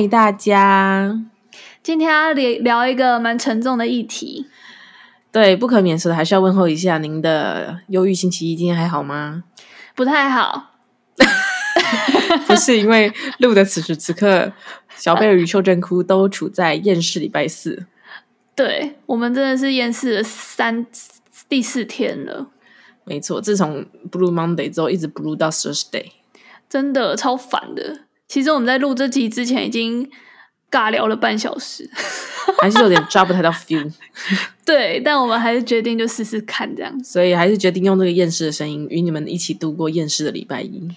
嗨，大家！今天要聊聊一个蛮沉重的议题。对，不可免俗的还是要问候一下您的忧郁星期一，今天还好吗？不太好，不是因为录的此时此刻，小贝尔与秀珍哭都处在厌世礼拜四。对，我们真的是厌世了三第四天了。没错，自从 Blue Monday 之后，一直 Blue 到 Thursday，真的超烦的。其实我们在录这集之前已经尬聊了半小时，还是有点抓不太到 feel。对，但我们还是决定就试试看这样。所以还是决定用这个厌世的声音与你们一起度过厌世的礼拜一。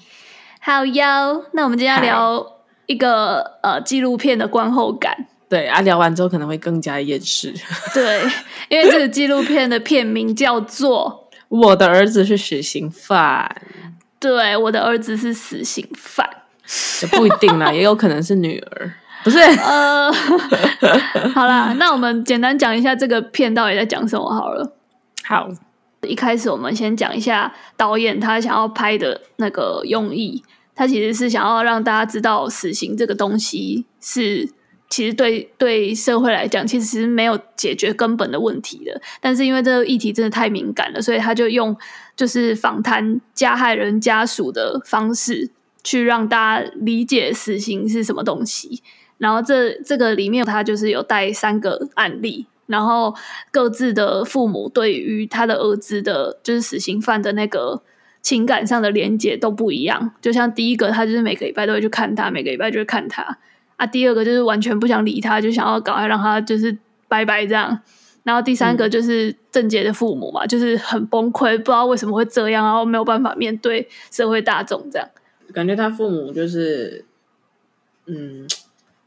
好哟，那我们今天要聊一个呃纪录片的观后感。对啊，聊完之后可能会更加厌世。对，因为这个纪录片的片名叫做《我的儿子是死刑犯》。对，我的儿子是死刑犯。也不一定啦，也有可能是女儿，不是？呃，好啦，那我们简单讲一下这个片到底在讲什么好了。好，一开始我们先讲一下导演他想要拍的那个用意，他其实是想要让大家知道死刑这个东西是其实对对社会来讲其实没有解决根本的问题的，但是因为这个议题真的太敏感了，所以他就用就是访谈加害人家属的方式。去让大家理解死刑是什么东西，然后这这个里面他就是有带三个案例，然后各自的父母对于他的儿子的，就是死刑犯的那个情感上的连结都不一样。就像第一个，他就是每个礼拜都会去看他，每个礼拜就会看他啊；第二个就是完全不想理他，就想要赶快让他就是拜拜这样。然后第三个就是郑杰的父母嘛，就是很崩溃，不知道为什么会这样，然后没有办法面对社会大众这样。感觉他父母就是，嗯，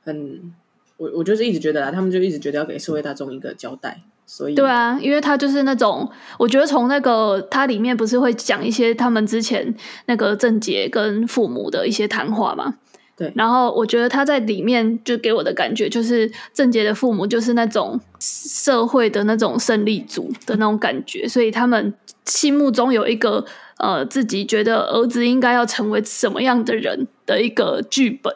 很我我就是一直觉得啦，他们就一直觉得要给社会大众一个交代，所以对啊，因为他就是那种，我觉得从那个他里面不是会讲一些他们之前那个郑杰跟父母的一些谈话嘛，对，然后我觉得他在里面就给我的感觉就是郑杰的父母就是那种社会的那种胜利组的那种感觉，所以他们心目中有一个。呃，自己觉得儿子应该要成为什么样的人的一个剧本，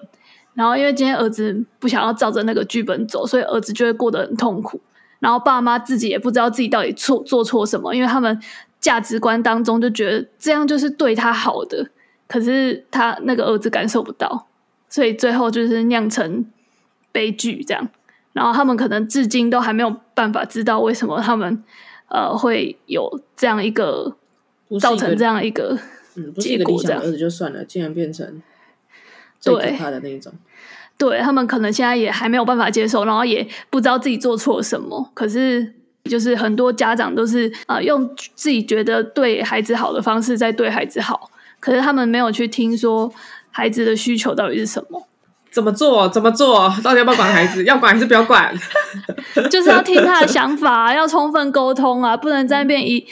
然后因为今天儿子不想要照着那个剧本走，所以儿子就会过得很痛苦。然后爸妈自己也不知道自己到底错做错什么，因为他们价值观当中就觉得这样就是对他好的，可是他那个儿子感受不到，所以最后就是酿成悲剧这样。然后他们可能至今都还没有办法知道为什么他们呃会有这样一个。造成这样一个，嗯，不是一个理想的儿子就算了，竟然变成最可怕的那一种。对，他们可能现在也还没有办法接受，然后也不知道自己做错什么。可是，就是很多家长都是啊、呃，用自己觉得对孩子好的方式在对孩子好，可是他们没有去听说孩子的需求到底是什么，怎么做？怎么做？到底要不要管孩子？要管还是不要管？就是要听他的想法，要充分沟通啊，不能在那边一。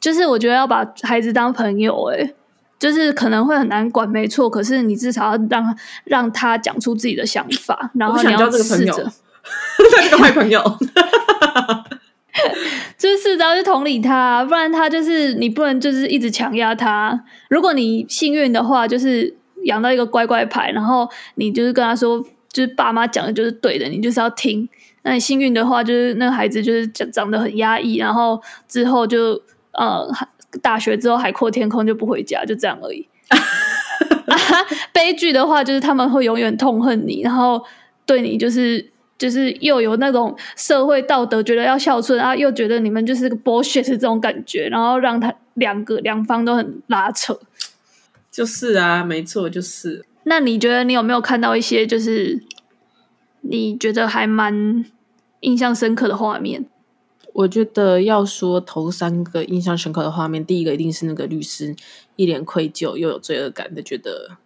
就是我觉得要把孩子当朋友，诶，就是可能会很难管，没错。可是你至少要让让他讲出自己的想法，然后你要试着，他是个坏朋友，就是试着去同理他，不然他就是你不能就是一直强压他。如果你幸运的话，就是养到一个乖乖牌，然后你就是跟他说，就是爸妈讲的就是对的，你就是要听。那你幸运的话，就是那个孩子就是长长得很压抑，然后之后就。呃，大学之后海阔天空就不回家，就这样而已。啊悲剧的话，就是他们会永远痛恨你，然后对你就是就是又有那种社会道德，觉得要孝顺啊，又觉得你们就是个 bullshit 这种感觉，然后让他两个两方都很拉扯。就是啊，没错，就是。那你觉得你有没有看到一些就是你觉得还蛮印象深刻的画面？我觉得要说头三个印象深刻的画面，第一个一定是那个律师一脸愧疚又有罪恶感的觉得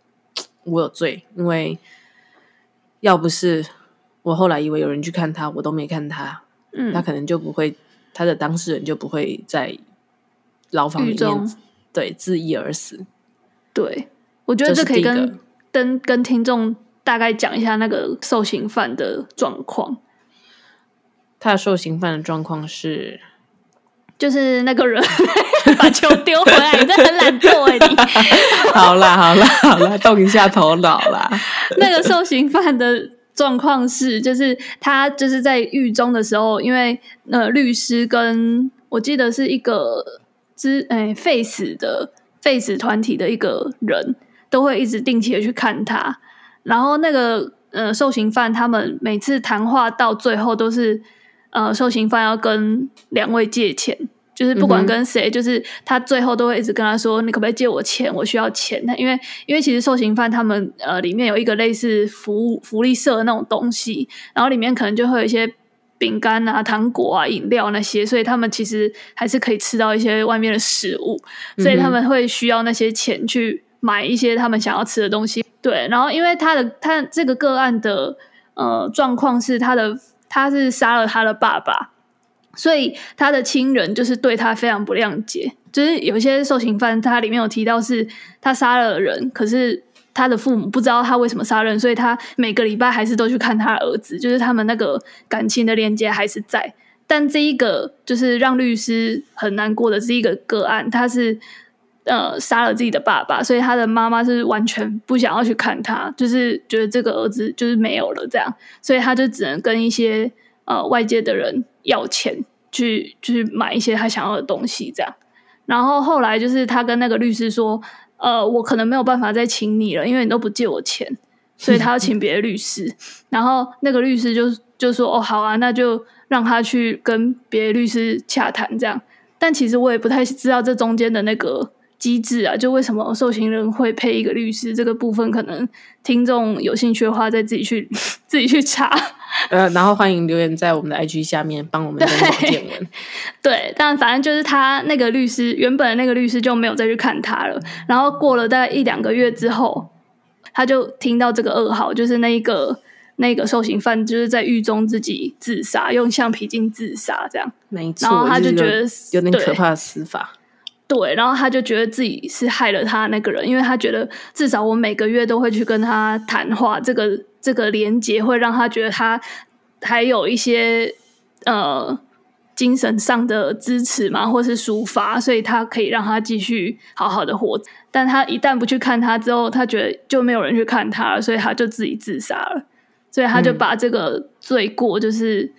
我有罪，因为要不是我后来以为有人去看他，我都没看他，嗯，他可能就不会，他的当事人就不会在牢房里面对自缢而死。对，我觉得这可以跟跟跟听众大概讲一下那个受刑犯的状况。他的受刑犯的状况是，就是那个人 把球丢回来，你这很懒惰哎！你 好啦好啦好啦，动一下头脑啦。那个受刑犯的状况是，就是他就是在狱中的时候，因为呃律师跟我记得是一个之哎 face 的 face 团体的一个人都会一直定期的去看他，然后那个呃受刑犯他们每次谈话到最后都是呃受刑犯要跟两位借钱。就是不管跟谁，就是他最后都会一直跟他说：“你可不可以借我钱？我需要钱。”那因为因为其实受刑犯他们呃里面有一个类似福福利社的那种东西，然后里面可能就会有一些饼干啊、糖果啊、饮料那些，所以他们其实还是可以吃到一些外面的食物，所以他们会需要那些钱去买一些他们想要吃的东西。对，然后因为他的他这个个案的呃状况是他的他是杀了他的爸爸。所以他的亲人就是对他非常不谅解，就是有些受刑犯，他里面有提到是他杀了人，可是他的父母不知道他为什么杀人，所以他每个礼拜还是都去看他儿子，就是他们那个感情的连接还是在。但这一个就是让律师很难过的这一个个案，他是呃杀了自己的爸爸，所以他的妈妈是完全不想要去看他，就是觉得这个儿子就是没有了这样，所以他就只能跟一些呃外界的人。要钱去去买一些他想要的东西，这样。然后后来就是他跟那个律师说：“呃，我可能没有办法再请你了，因为你都不借我钱，所以他要请别的律师。”然后那个律师就就说：“哦，好啊，那就让他去跟别的律师洽谈这样。”但其实我也不太知道这中间的那个机制啊，就为什么受刑人会配一个律师这个部分，可能听众有兴趣的话，再自己去 自己去查。呃，然后欢迎留言在我们的 IG 下面帮我们增广见闻。对，但反正就是他那个律师，原本那个律师就没有再去看他了。然后过了大概一两个月之后，他就听到这个噩耗，就是那一个那个受刑犯就是在狱中自己自杀，用橡皮筋自杀这样。没错，然后他就觉得有点可怕的死法。对，然后他就觉得自己是害了他那个人，因为他觉得至少我每个月都会去跟他谈话，这个这个连接会让他觉得他还有一些呃精神上的支持嘛，或是抒发，所以他可以让他继续好好的活。但他一旦不去看他之后，他觉得就没有人去看他了，所以他就自己自杀了。所以他就把这个罪过就是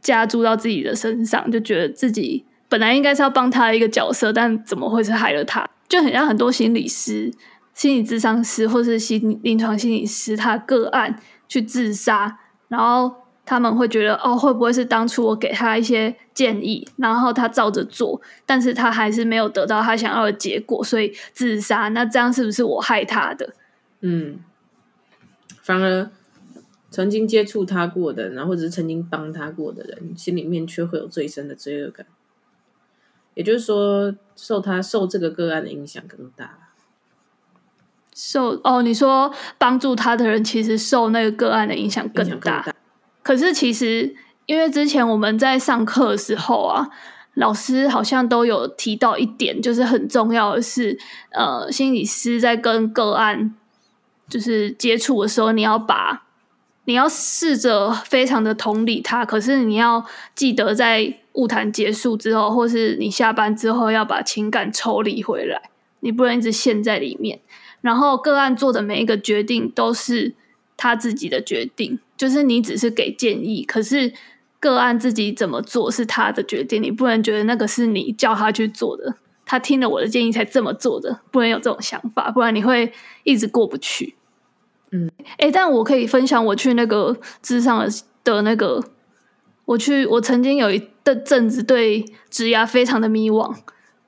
加注到自己的身上，就觉得自己。本来应该是要帮他一个角色，但怎么会是害了他？就很像很多心理师、心理智商师或是心临床心理师，他个案去自杀，然后他们会觉得哦，会不会是当初我给他一些建议，然后他照着做，但是他还是没有得到他想要的结果，所以自杀？那这样是不是我害他的？嗯，反而曾经接触他过的，然后或者是曾经帮他过的人，心里面却会有最深的罪恶感。也就是说，受他受这个个案的影响更大。受哦，你说帮助他的人，其实受那个个案的影响更大。更大。可是其实，因为之前我们在上课的时候啊，老师好像都有提到一点，就是很重要的是，呃，心理师在跟个案就是接触的时候，你要把你要试着非常的同理他，可是你要记得在。晤谈结束之后，或是你下班之后，要把情感抽离回来，你不能一直陷在里面。然后个案做的每一个决定都是他自己的决定，就是你只是给建议，可是个案自己怎么做是他的决定，你不能觉得那个是你叫他去做的，他听了我的建议才这么做的，不能有这种想法，不然你会一直过不去。嗯，诶，但我可以分享我去那个智商的的那个。我去，我曾经有一的阵子对职涯非常的迷惘。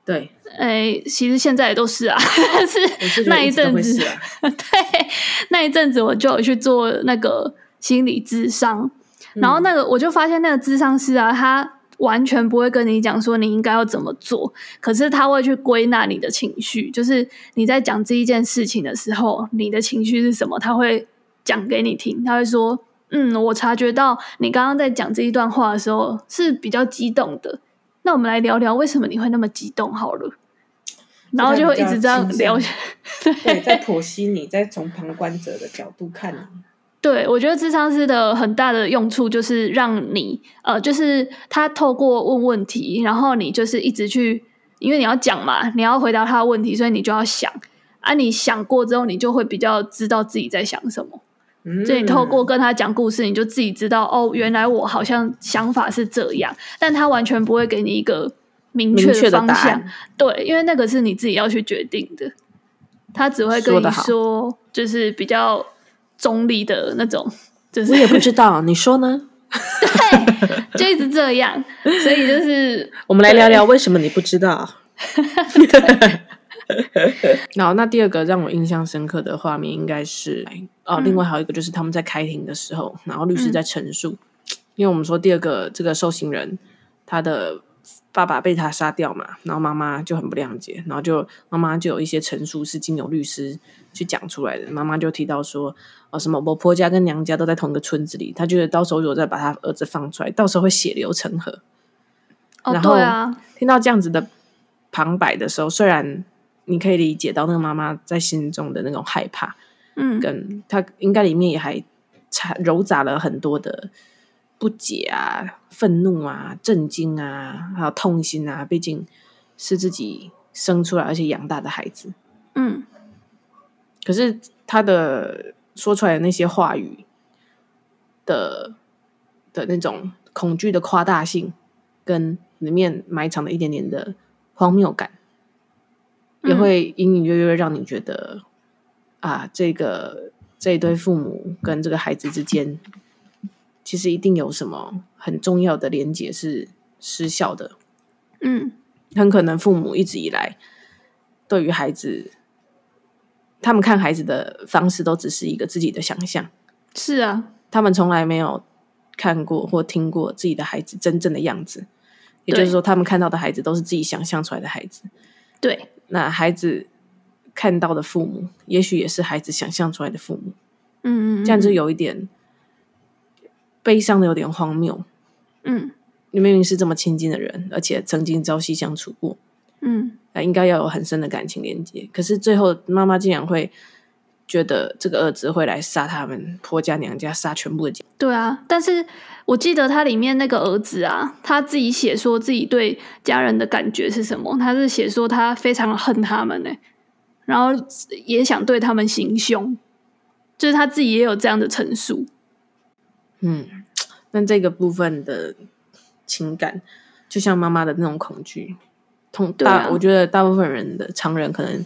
对，哎，其实现在也都是啊，是那一阵子，啊、对，那一阵子我就有去做那个心理咨商，嗯、然后那个我就发现那个咨商师啊，他完全不会跟你讲说你应该要怎么做，可是他会去归纳你的情绪，就是你在讲这一件事情的时候，你的情绪是什么，他会讲给你听，他会说。嗯，我察觉到你刚刚在讲这一段话的时候是比较激动的。那我们来聊聊为什么你会那么激动好了。然后就会一直这样聊。对，对，在剖析你，在从旁观者的角度看你。对，我觉得智商师的很大的用处就是让你，呃，就是他透过问问题，然后你就是一直去，因为你要讲嘛，你要回答他的问题，所以你就要想啊，你想过之后，你就会比较知道自己在想什么。嗯、所以你透过跟他讲故事，你就自己知道哦，原来我好像想法是这样，但他完全不会给你一个明确的方向。对，因为那个是你自己要去决定的，他只会跟你说，说就是比较中立的那种。就是我也不知道，你说呢？对，就一直这样，所以就是我们来聊聊为什么你不知道。然后，那第二个让我印象深刻的画面应该是哦，另外还有一个就是他们在开庭的时候，然后律师在陈述，嗯、因为我们说第二个这个受刑人他的爸爸被他杀掉嘛，然后妈妈就很不谅解，然后就妈妈就有一些陈述是经由律师去讲出来的。妈妈就提到说哦，什么我婆家跟娘家都在同一个村子里，他觉得到时候如果再把他儿子放出来，到时候会血流成河。哦，然啊，听到这样子的旁白的时候，虽然你可以理解到那个妈妈在心中的那种害怕，嗯，跟她应该里面也还掺糅杂了很多的不解啊、愤怒啊、震惊啊，还有痛心啊。毕竟是自己生出来而且养大的孩子，嗯。可是他的说出来的那些话语的的那种恐惧的夸大性，跟里面埋藏的一点点的荒谬感。也会隐隐约约让你觉得，啊，这个这一对父母跟这个孩子之间，其实一定有什么很重要的连结是失效的。嗯，很可能父母一直以来对于孩子，他们看孩子的方式都只是一个自己的想象。是啊，他们从来没有看过或听过自己的孩子真正的样子。也就是说，他们看到的孩子都是自己想象出来的孩子。对。那孩子看到的父母，也许也是孩子想象出来的父母。嗯，嗯，嗯，这样就有一点悲伤的，有点荒谬。嗯，你明明是这么亲近的人，而且曾经朝夕相处过。嗯，那应该要有很深的感情连接。可是最后，妈妈竟然会觉得这个儿子会来杀他们婆家娘家，杀全部的家。对啊，但是。我记得他里面那个儿子啊，他自己写说自己对家人的感觉是什么？他是写说他非常恨他们呢，然后也想对他们行凶，就是他自己也有这样的陈述。嗯，那这个部分的情感，就像妈妈的那种恐惧，同大，啊、我觉得大部分人的常人可能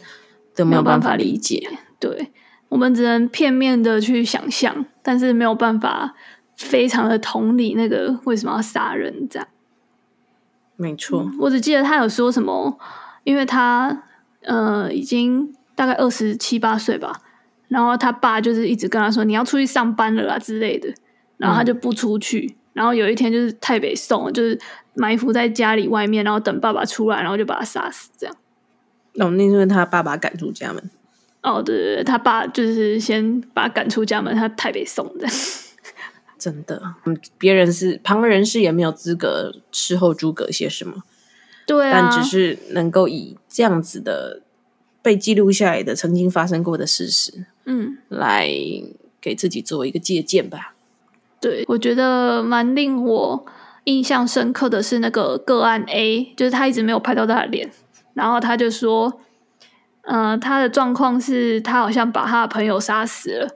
都没有办法理解。对，我们只能片面的去想象，但是没有办法。非常的同理，那个为什么要杀人这样？没错、嗯，我只记得他有说什么，因为他呃已经大概二十七八岁吧，然后他爸就是一直跟他说你要出去上班了啦之类的，然后他就不出去，嗯、然后有一天就是太北宋，就是埋伏在家里外面，然后等爸爸出来，然后就把他杀死这样。哦，那是因为他爸爸赶出家门。哦，对对对，他爸就是先把他赶出家门，他太北送的。真的，嗯，别人是旁人是也没有资格事后诸葛些什么，对啊，但只是能够以这样子的被记录下来的曾经发生过的事实，嗯，来给自己做一个借鉴吧。对，我觉得蛮令我印象深刻的是那个个案 A，就是他一直没有拍到他的脸，然后他就说，呃，他的状况是他好像把他的朋友杀死了，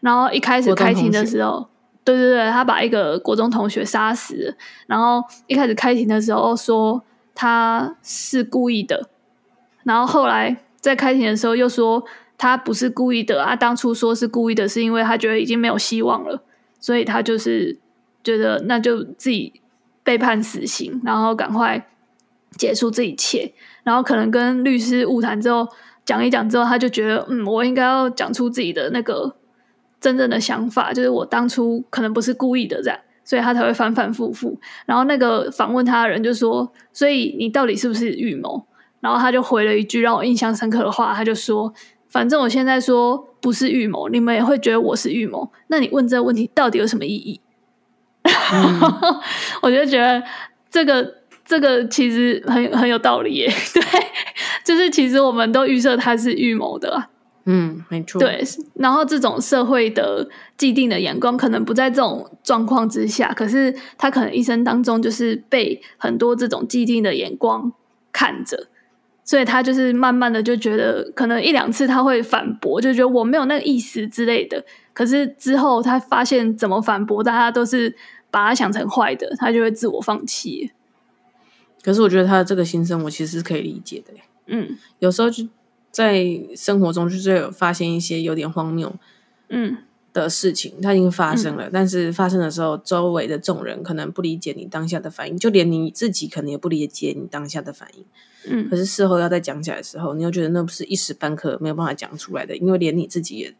然后一开始开庭的时候。对对对，他把一个国中同学杀死了，然后一开始开庭的时候说他是故意的，然后后来在开庭的时候又说他不是故意的啊，当初说是故意的是因为他觉得已经没有希望了，所以他就是觉得那就自己被判死刑，然后赶快结束这一切，然后可能跟律师误谈之后讲一讲之后，他就觉得嗯，我应该要讲出自己的那个。真正的想法就是我当初可能不是故意的，这样，所以他才会反反复复。然后那个访问他的人就说：“所以你到底是不是预谋？”然后他就回了一句让我印象深刻的话，他就说：“反正我现在说不是预谋，你们也会觉得我是预谋。那你问这个问题到底有什么意义？”嗯、我就觉得这个这个其实很很有道理耶。对，就是其实我们都预设他是预谋的。嗯，没错。对，然后这种社会的既定的眼光，可能不在这种状况之下，可是他可能一生当中就是被很多这种既定的眼光看着，所以他就是慢慢的就觉得，可能一两次他会反驳，就觉得我没有那个意思之类的，可是之后他发现怎么反驳，大家都是把他想成坏的，他就会自我放弃。可是我觉得他的这个心声，我其实是可以理解的。嗯，有时候就在生活中，就是有发现一些有点荒谬，嗯的事情，它已经发生了。嗯、但是发生的时候，周围的众人可能不理解你当下的反应，就连你自己可能也不理解你当下的反应。嗯，可是事后要再讲起来的时候，你又觉得那不是一时半刻没有办法讲出来的，因为连你自己也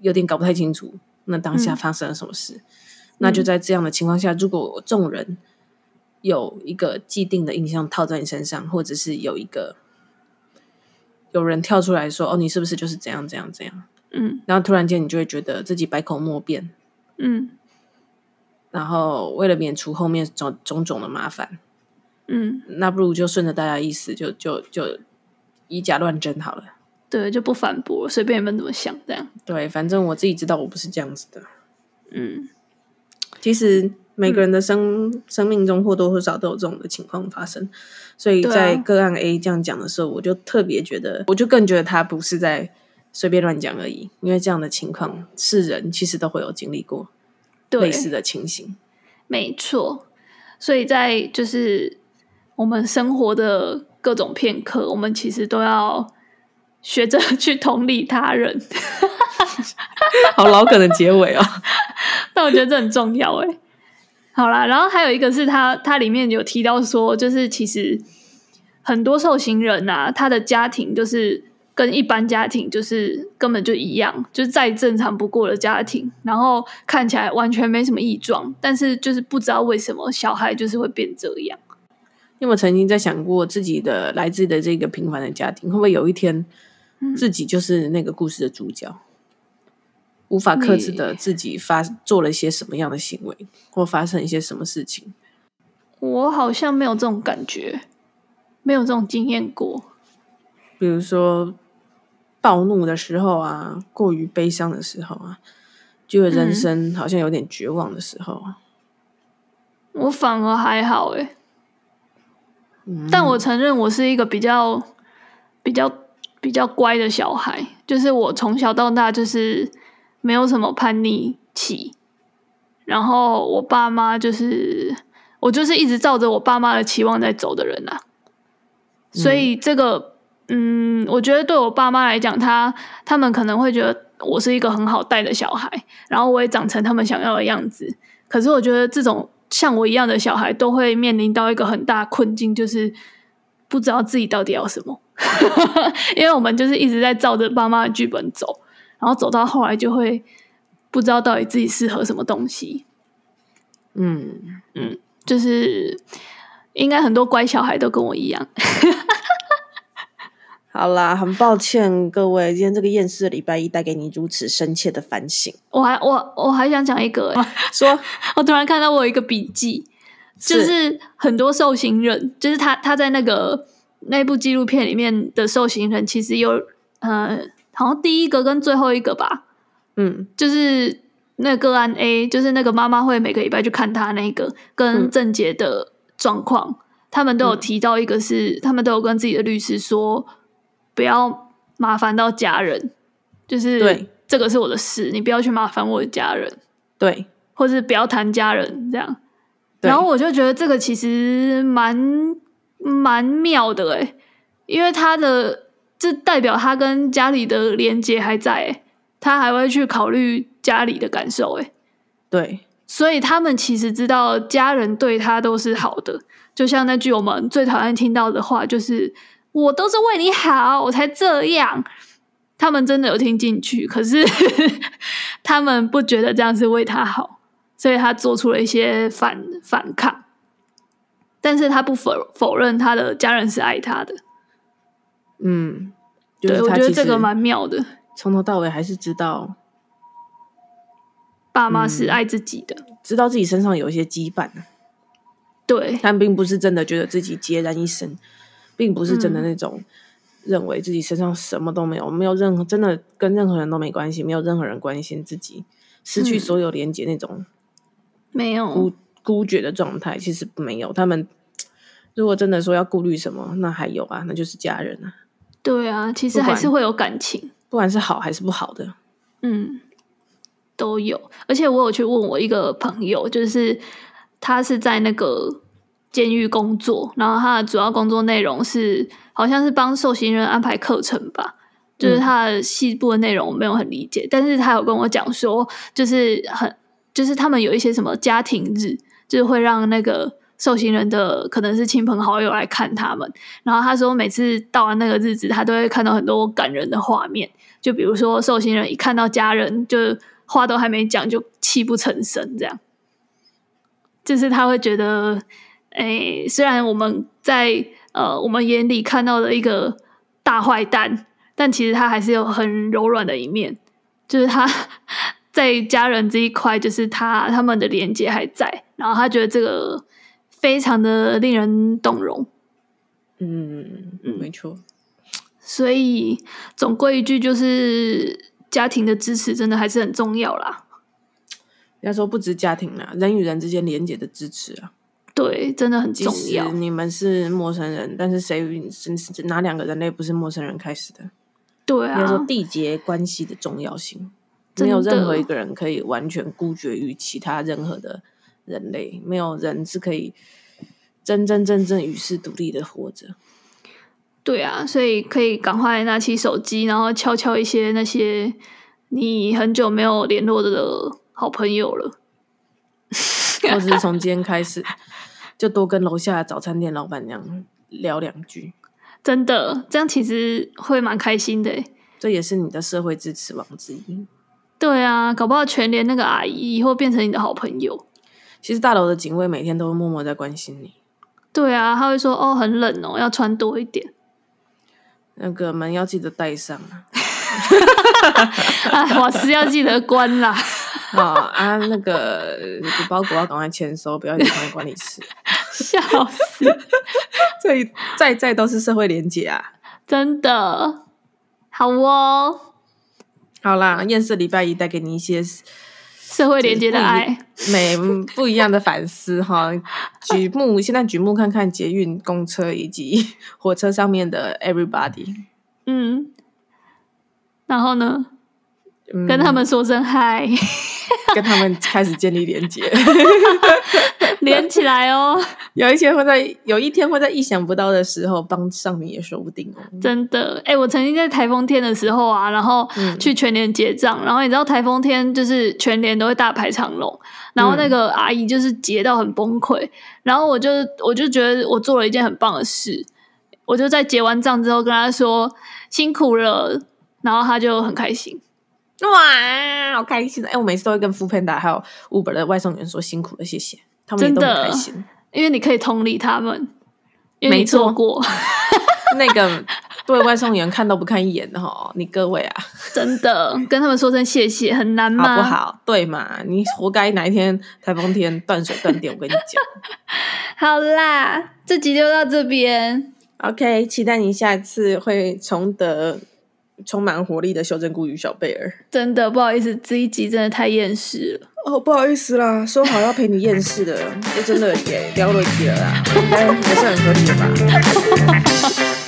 有点搞不太清楚那当下发生了什么事。嗯、那就在这样的情况下，如果众人有一个既定的印象套在你身上，或者是有一个有人跳出来说：“哦，你是不是就是怎样怎样怎样？”嗯，然后突然间你就会觉得自己百口莫辩，嗯，然后为了免除后面种种种的麻烦，嗯，那不如就顺着大家意思，就就就以假乱真好了。对，就不反驳，随便你们怎么想，这样。对，反正我自己知道我不是这样子的。嗯，其实每个人的生、嗯、生命中或多或少都有这种的情况发生，所以在个案 A 这样讲的时候，我就特别觉得，我就更觉得他不是在。随便乱讲而已，因为这样的情况是人其实都会有经历过类似的情形。没错，所以在就是我们生活的各种片刻，我们其实都要学着 去同理他人。好老梗的结尾哦，但我觉得这很重要哎。好啦，然后还有一个是他，他里面有提到说，就是其实很多受刑人啊，他的家庭就是。跟一般家庭就是根本就一样，就是再正常不过的家庭，然后看起来完全没什么异状，但是就是不知道为什么小孩就是会变这样。你有没有曾经在想过自己的来自的这个平凡的家庭，会不会有一天自己就是那个故事的主角，嗯、无法克制的自己发做了一些什么样的行为，或发生一些什么事情？我好像没有这种感觉，没有这种经验过，比如说。暴怒的时候啊，过于悲伤的时候啊，觉得人生好像有点绝望的时候啊，嗯、我反而还好诶，嗯，但我承认我是一个比较比较比较乖的小孩，就是我从小到大就是没有什么叛逆期，然后我爸妈就是我就是一直照着我爸妈的期望在走的人啊，所以这个。嗯嗯，我觉得对我爸妈来讲，他他们可能会觉得我是一个很好带的小孩，然后我也长成他们想要的样子。可是我觉得这种像我一样的小孩，都会面临到一个很大困境，就是不知道自己到底要什么。因为我们就是一直在照着爸妈的剧本走，然后走到后来就会不知道到底自己适合什么东西。嗯嗯，就是应该很多乖小孩都跟我一样。好啦，很抱歉各位，今天这个厌世的礼拜一带给你如此深切的反省。我还我我还想讲一个、欸，说，我突然看到我有一个笔记，就是很多受刑人，就是他他在那个那部纪录片里面的受刑人，其实有呃，好像第一个跟最后一个吧，嗯，就是那个个案 A，就是那个妈妈会每个礼拜去看他那个跟郑杰的状况，嗯、他们都有提到一个是，嗯、他们都有跟自己的律师说。不要麻烦到家人，就是对。这个是我的事，你不要去麻烦我的家人，对，或是不要谈家人这样。然后我就觉得这个其实蛮蛮妙的诶，因为他的这代表他跟家里的连接还在诶，他还会去考虑家里的感受诶，对，所以他们其实知道家人对他都是好的，就像那句我们最讨厌听到的话，就是。我都是为你好，我才这样。他们真的有听进去，可是 他们不觉得这样是为他好，所以他做出了一些反反抗。但是他不否否认他的家人是爱他的。嗯，对，我觉得这个蛮妙的。从头到尾还是知道爸妈是爱自己的，嗯，知道自己身上有一些羁绊。对，但并不是真的觉得自己孑然一身。并不是真的那种认为自己身上什么都没有，嗯、没有任何真的跟任何人都没关系，没有任何人关心自己，失去所有连接那种没有孤孤绝的状态，其实没有。他们如果真的说要顾虑什么，那还有啊，那就是家人啊。对啊，其实还是会有感情，不管，是好还是不好的。嗯，都有。而且我有去问我一个朋友，就是他是在那个监狱工作，然后他的主要工作内容是好像是帮受刑人安排课程吧。就是他的细部的内容我没有很理解，但是他有跟我讲说，就是很就是他们有一些什么家庭日，就是会让那个受刑人的可能是亲朋好友来看他们。然后他说，每次到完那个日子，他都会看到很多感人的画面，就比如说受刑人一看到家人，就话都还没讲就泣不成声，这样。就是他会觉得，哎，虽然我们在呃我们眼里看到的一个大坏蛋。但其实他还是有很柔软的一面，就是他 在家人这一块，就是他他们的连接还在，然后他觉得这个非常的令人动容。嗯嗯，没错。所以总归一句，就是家庭的支持真的还是很重要啦。人家说不止家庭啦，人与人之间连接的支持啊，对，真的很重要。你们是陌生人，但是谁是哪两个人类不是陌生人开始的？对啊，说缔结关系的重要性，没有任何一个人可以完全孤绝于其他任何的人类，没有人是可以真真正正与世独立的活着。对啊，所以可以赶快拿起手机，然后敲敲一些那些你很久没有联络的好朋友了，或者是从今天开始就多跟楼下的早餐店老板娘聊两句。真的，这样其实会蛮开心的。这也是你的社会支持网之一。对啊，搞不好全联那个阿姨以后变成你的好朋友。其实大楼的警卫每天都会默默在关心你。对啊，他会说：“哦，很冷哦，要穿多一点。”那个门要记得带上啊！啊，瓦斯要记得关啦。啊 啊，那个包裹要赶快签收，不要影响管理室。笑死！这一再再都是社会连结啊，真的好哦。好啦，厌世礼拜一带给你一些社会连接的爱，每不一样的反思哈。举目 现在举目看看捷运、公车以及火车上面的 everybody，嗯，然后呢？跟他们说声嗨，跟他们开始建立连接，连起来哦。有一些会在有一天会在意想不到的时候帮上你也说不定哦。真的，哎、欸，我曾经在台风天的时候啊，然后去全联结账，嗯、然后你知道台风天就是全联都会大排长龙，然后那个阿姨就是结到很崩溃，然后我就我就觉得我做了一件很棒的事，我就在结完账之后跟她说辛苦了，然后她就很开心。哇，好开心！哎、欸，我每次都会跟 Foodpanda 还有 Uber 的外送员说辛苦了，谢谢，他们也都很开心，因为你可以同理他们，因为你做过。那个对外送员看都不看一眼的哈，你各位啊，真的跟他们说声谢谢很难吗？好不好？对嘛，你活该哪一天台风天断水断电，我跟你讲。好啦，这集就到这边，OK，期待你下次会重得。充满活力的修正菇与小贝尔，真的不好意思，这一集真的太厌世了。哦，不好意思啦，说好要陪你厌世的，就真的也聊了一集了啦，应该还是很合理的吧。